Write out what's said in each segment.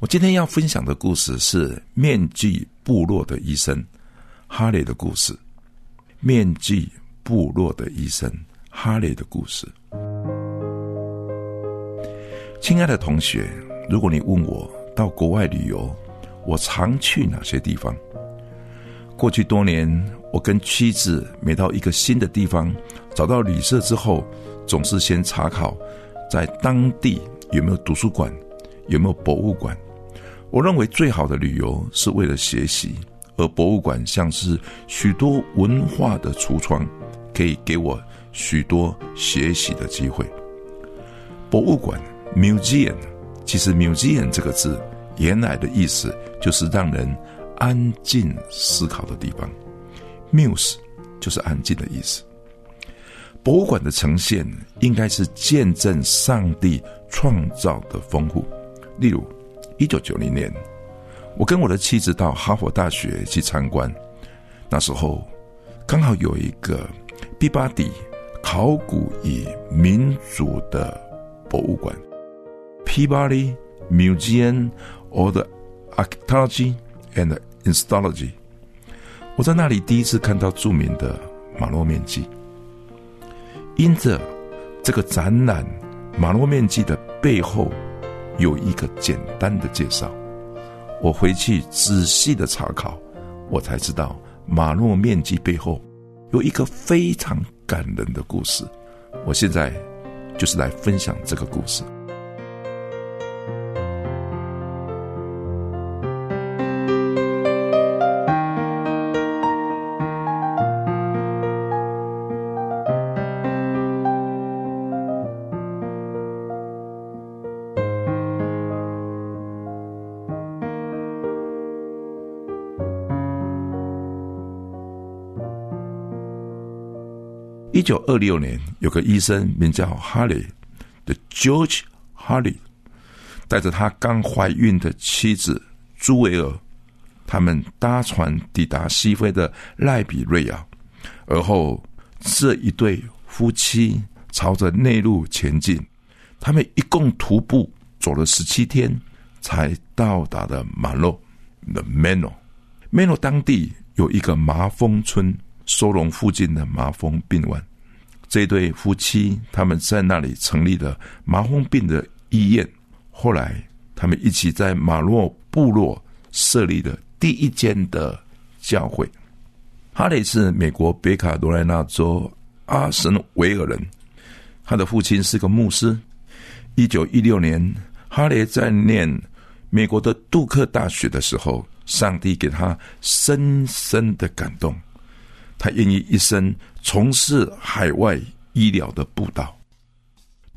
我今天要分享的故事是面具部落的医生哈雷的故事。面具部落的医生哈雷的故事。亲爱的同学，如果你问我到国外旅游，我常去哪些地方？过去多年，我跟妻子每到一个新的地方，找到旅社之后，总是先查考在当地有没有图书馆，有没有博物馆。我认为最好的旅游是为了学习，而博物馆像是许多文化的橱窗，可以给我许多学习的机会。博物馆 （museum） 其实 “museum” 这个字原来的意思就是让人安静思考的地方，“muse” 就是安静的意思。博物馆的呈现应该是见证上帝创造的丰富，例如。一九九零年，我跟我的妻子到哈佛大学去参观。那时候刚好有一个毕巴迪考古与民族的博物馆 （Peabody Museum of Archaeology and Installology）。我在那里第一次看到著名的马洛面积。因着这个展览，马洛面积的背后。有一个简单的介绍，我回去仔细的查考，我才知道马诺面积背后有一个非常感人的故事。我现在就是来分享这个故事。一九二六年，有个医生名叫哈利的 George Harley，带着他刚怀孕的妻子朱维尔，他们搭船抵达西非的赖比瑞亚，而后这一对夫妻朝着内陆前进。他们一共徒步走了十七天，才到达的马洛 （The Mano。Mano 当地有一个麻风村，收容附近的麻风病患。这对夫妻他们在那里成立了麻风病的医院。后来，他们一起在马洛部落设立了第一间的教会。哈雷是美国北卡罗来纳州阿什维尔人，他的父亲是个牧师。一九一六年，哈雷在念美国的杜克大学的时候，上帝给他深深的感动。他愿意一生从事海外医疗的布道。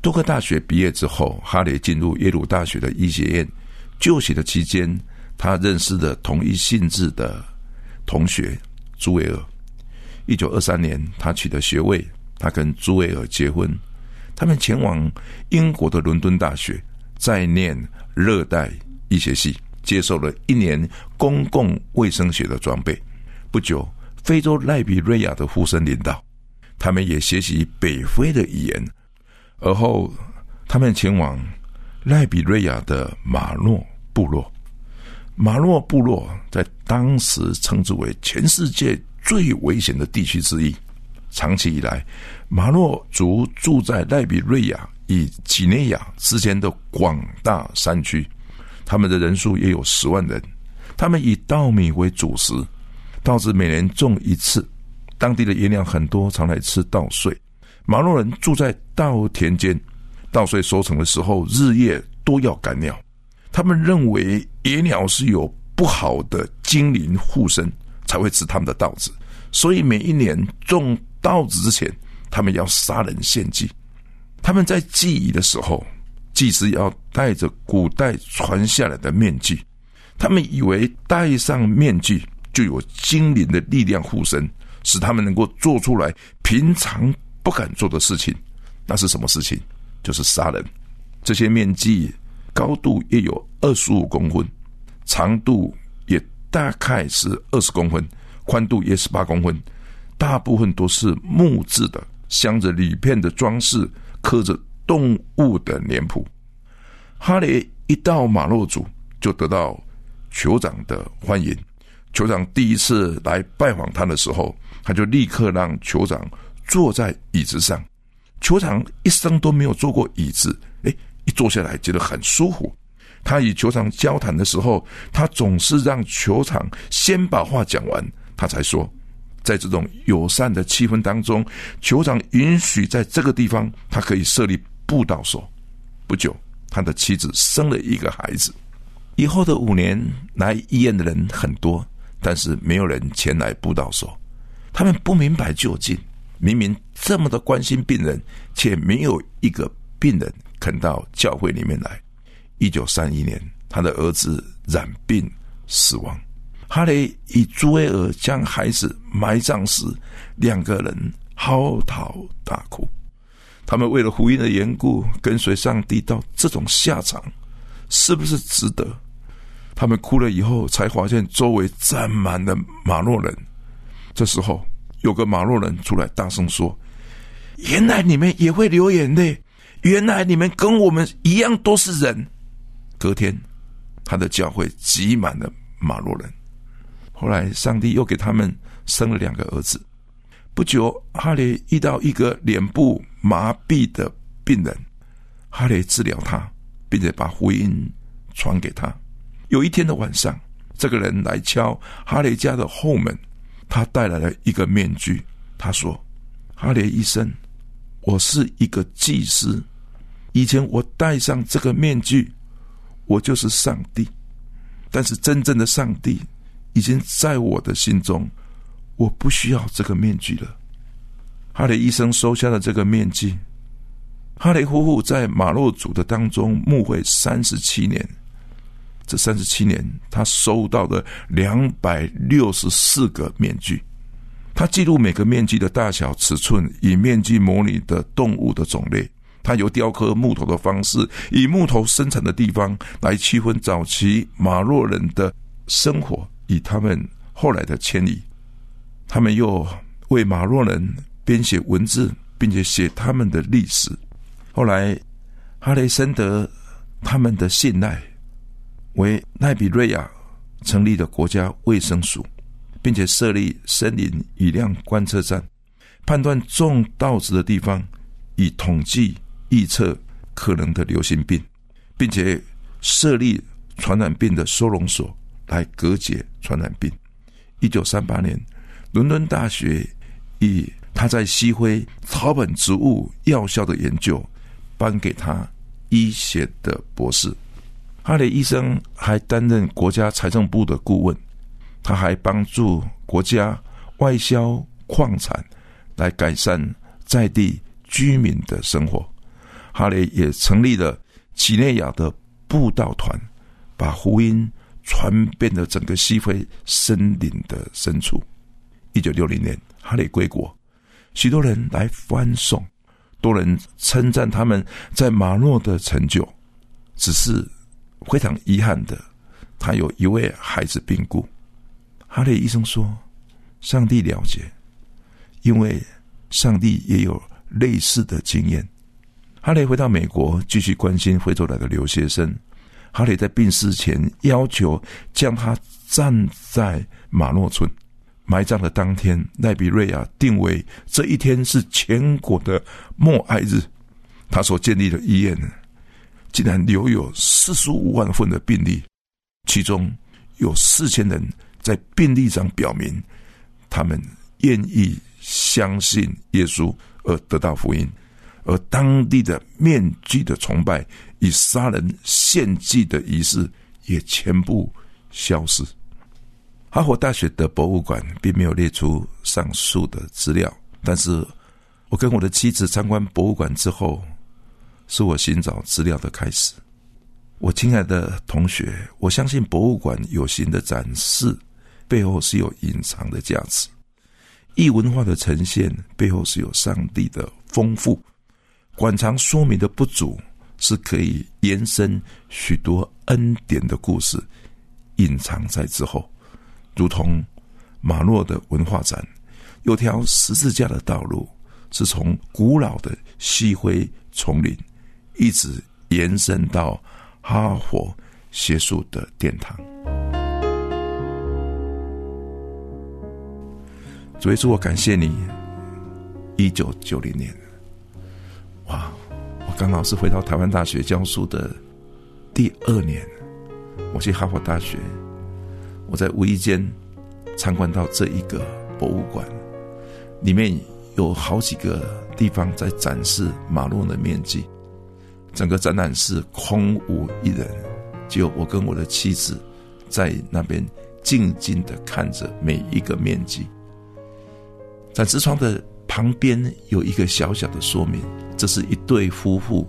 多克大学毕业之后，哈雷进入耶鲁大学的医学院就学的期间，他认识了同一性质的同学朱维尔。一九二三年，他取得学位，他跟朱维尔结婚。他们前往英国的伦敦大学，在念热带医学系，接受了一年公共卫生学的装备。不久。非洲赖比瑞亚的护生领导，他们也学习北非的语言，而后他们前往赖比瑞亚的马诺部落。马诺部落在当时称之为全世界最危险的地区之一。长期以来，马诺族住在赖比瑞亚与几内亚之间的广大山区，他们的人数也有十万人。他们以稻米为主食。稻子每年种一次，当地的野鸟很多，常来吃稻穗。马洛人住在稻田间，稻穗收成的时候，日夜都要赶鸟。他们认为野鸟是有不好的精灵护身，才会吃他们的稻子。所以每一年种稻子之前，他们要杀人献祭。他们在祭仪的时候，祭司要戴着古代传下来的面具，他们以为戴上面具就有精灵的力量护身，使他们能够做出来平常不敢做的事情。那是什么事情？就是杀人。这些面具高度也有二十五公分，长度也大概是二十公分，宽度也是八公分。大部分都是木质的，镶着铝片的装饰，刻着动物的脸谱。哈雷一到马洛组，就得到酋长的欢迎。酋长第一次来拜访他的时候，他就立刻让酋长坐在椅子上。酋长一生都没有坐过椅子，哎，一坐下来觉得很舒服。他与酋长交谈的时候，他总是让酋长先把话讲完，他才说。在这种友善的气氛当中，酋长允许在这个地方，他可以设立布道所。不久，他的妻子生了一个孩子。以后的五年，来医院的人很多，但是没有人前来布道说。他们不明白究竟，明明这么的关心病人，却没有一个病人肯到教会里面来。一九三一年，他的儿子染病死亡。哈雷与朱维尔将孩子埋葬时，两个人嚎啕大哭。他们为了福音的缘故，跟随上帝到这种下场，是不是值得？他们哭了以后，才发现周围站满了马洛人。这时候，有个马洛人出来大声说：“原来你们也会流眼泪，原来你们跟我们一样都是人。”隔天，他的教会挤满了马洛人。后来，上帝又给他们生了两个儿子。不久，哈雷遇到一个脸部麻痹的病人，哈雷治疗他，并且把福音传给他。有一天的晚上，这个人来敲哈雷家的后门，他带来了一个面具。他说：“哈雷医生，我是一个祭司。以前我戴上这个面具，我就是上帝。但是真正的上帝。”已经在我的心中，我不需要这个面具了。哈雷医生收下了这个面具。哈雷夫妇在马洛族的当中牧会三十七年，这三十七年他收到的两百六十四个面具。他记录每个面具的大小、尺寸，以面具模拟的动物的种类。他由雕刻木头的方式，以木头生产的地方来区分早期马洛人的生活。以他们后来的迁移，他们又为马洛人编写文字，并且写他们的历史。后来，哈雷森德他们的信赖，为奈比瑞亚成立了国家卫生署，并且设立森林雨量观测站，判断种稻子的地方，以统计预测可能的流行病，并且设立传染病的收容所。来隔绝传染病。一九三八年，伦敦大学以他在西非草本植物药效的研究，颁给他医学的博士。哈雷医生还担任国家财政部的顾问，他还帮助国家外销矿产，来改善在地居民的生活。哈雷也成立了几内亚的布道团，把福音。传遍了整个西非森林的深处。一九六零年，哈雷归国，许多人来欢送，多人称赞他们在马诺的成就。只是非常遗憾的，他有一位孩子病故。哈雷医生说：“上帝了解，因为上帝也有类似的经验。”哈雷回到美国，继续关心非洲来的留学生。哈雷在病逝前要求将他葬在马诺村。埋葬的当天，奈比瑞亚定为这一天是全国的默哀日。他所建立的医院呢，竟然留有四十五万份的病例，其中有四千人在病历上表明，他们愿意相信耶稣而得到福音。而当地的面具的崇拜与杀人献祭的仪式也全部消失。哈佛大学的博物馆并没有列出上述的资料，但是我跟我的妻子参观博物馆之后，是我寻找资料的开始。我亲爱的同学，我相信博物馆有形的展示背后是有隐藏的价值，异文化的呈现背后是有上帝的丰富，馆藏说明的不足是可以延伸许多恩典的故事，隐藏在之后，如同马洛的文化展，有条十字架的道路。是从古老的西灰丛林，一直延伸到哈佛学术的殿堂。主耶稣，我感谢你。一九九零年，哇，我刚好是回到台湾大学教书的第二年，我去哈佛大学，我在无意间参观到这一个博物馆，里面。有好几个地方在展示马路的面积，整个展览室空无一人，只有我跟我的妻子在那边静静的看着每一个面积。展示窗的旁边有一个小小的说明，这是一对夫妇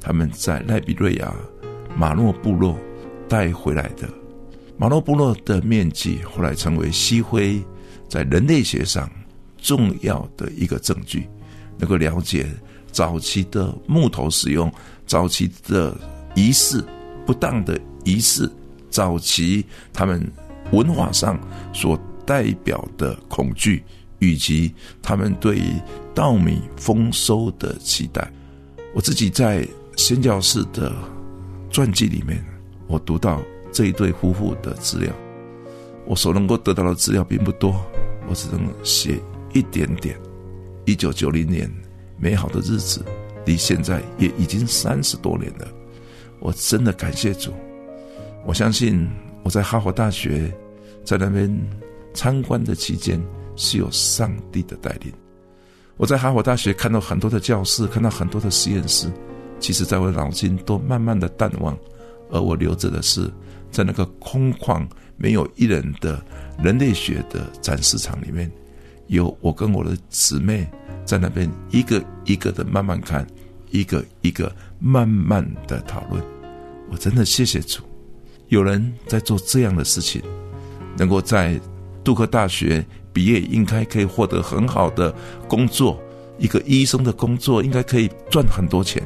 他们在赖比瑞亚马诺部落带回来的。马诺部落的面积后来成为西非在人类学上。重要的一个证据，能够了解早期的木头使用、早期的仪式不当的仪式、早期他们文化上所代表的恐惧，以及他们对于稻米丰收的期待。我自己在宣教士的传记里面，我读到这一对夫妇的资料，我所能够得到的资料并不多，我只能写。一点点，一九九零年美好的日子，离现在也已经三十多年了。我真的感谢主。我相信我在哈佛大学在那边参观的期间是有上帝的带领。我在哈佛大学看到很多的教室，看到很多的实验室，其实在我脑筋都慢慢的淡忘，而我留着的是在那个空旷没有一人的人类学的展示场里面。有我跟我的姊妹在那边一个一个的慢慢看，一个一个慢慢的讨论。我真的谢谢主，有人在做这样的事情，能够在杜克大学毕业，应该可以获得很好的工作，一个医生的工作应该可以赚很多钱，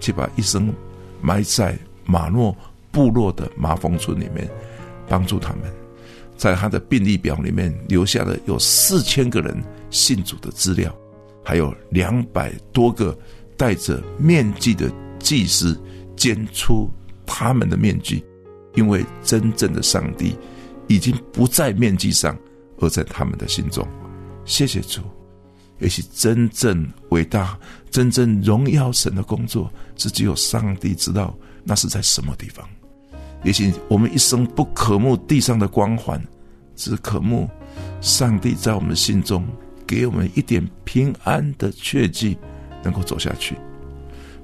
去把一生埋在马诺部落的麻风村里面，帮助他们。在他的病历表里面留下了有四千个人信主的资料，还有两百多个戴着面具的祭司捐出他们的面具，因为真正的上帝已经不在面具上，而在他们的心中。谢谢主，也许真正伟大、真正荣耀神的工作，是只有上帝知道那是在什么地方。也许我们一生不渴慕地上的光环，只渴慕上帝在我们心中给我们一点平安的确据，能够走下去。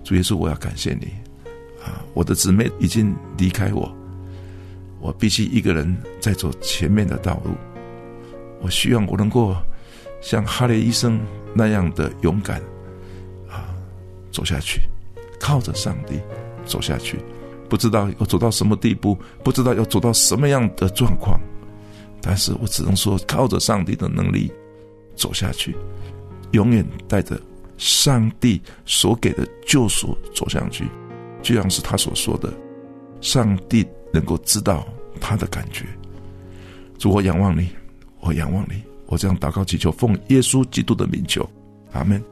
主耶稣，我要感谢你啊！我的姊妹已经离开我，我必须一个人在走前面的道路。我希望我能够像哈雷医生那样的勇敢啊，走下去，靠着上帝走下去。不知道要走到什么地步，不知道要走到什么样的状况，但是我只能说，靠着上帝的能力走下去，永远带着上帝所给的救赎走下去，就像是他所说的，上帝能够知道他的感觉。主，我仰望你，我仰望你，我这样祷告祈求，奉耶稣基督的名求，阿门。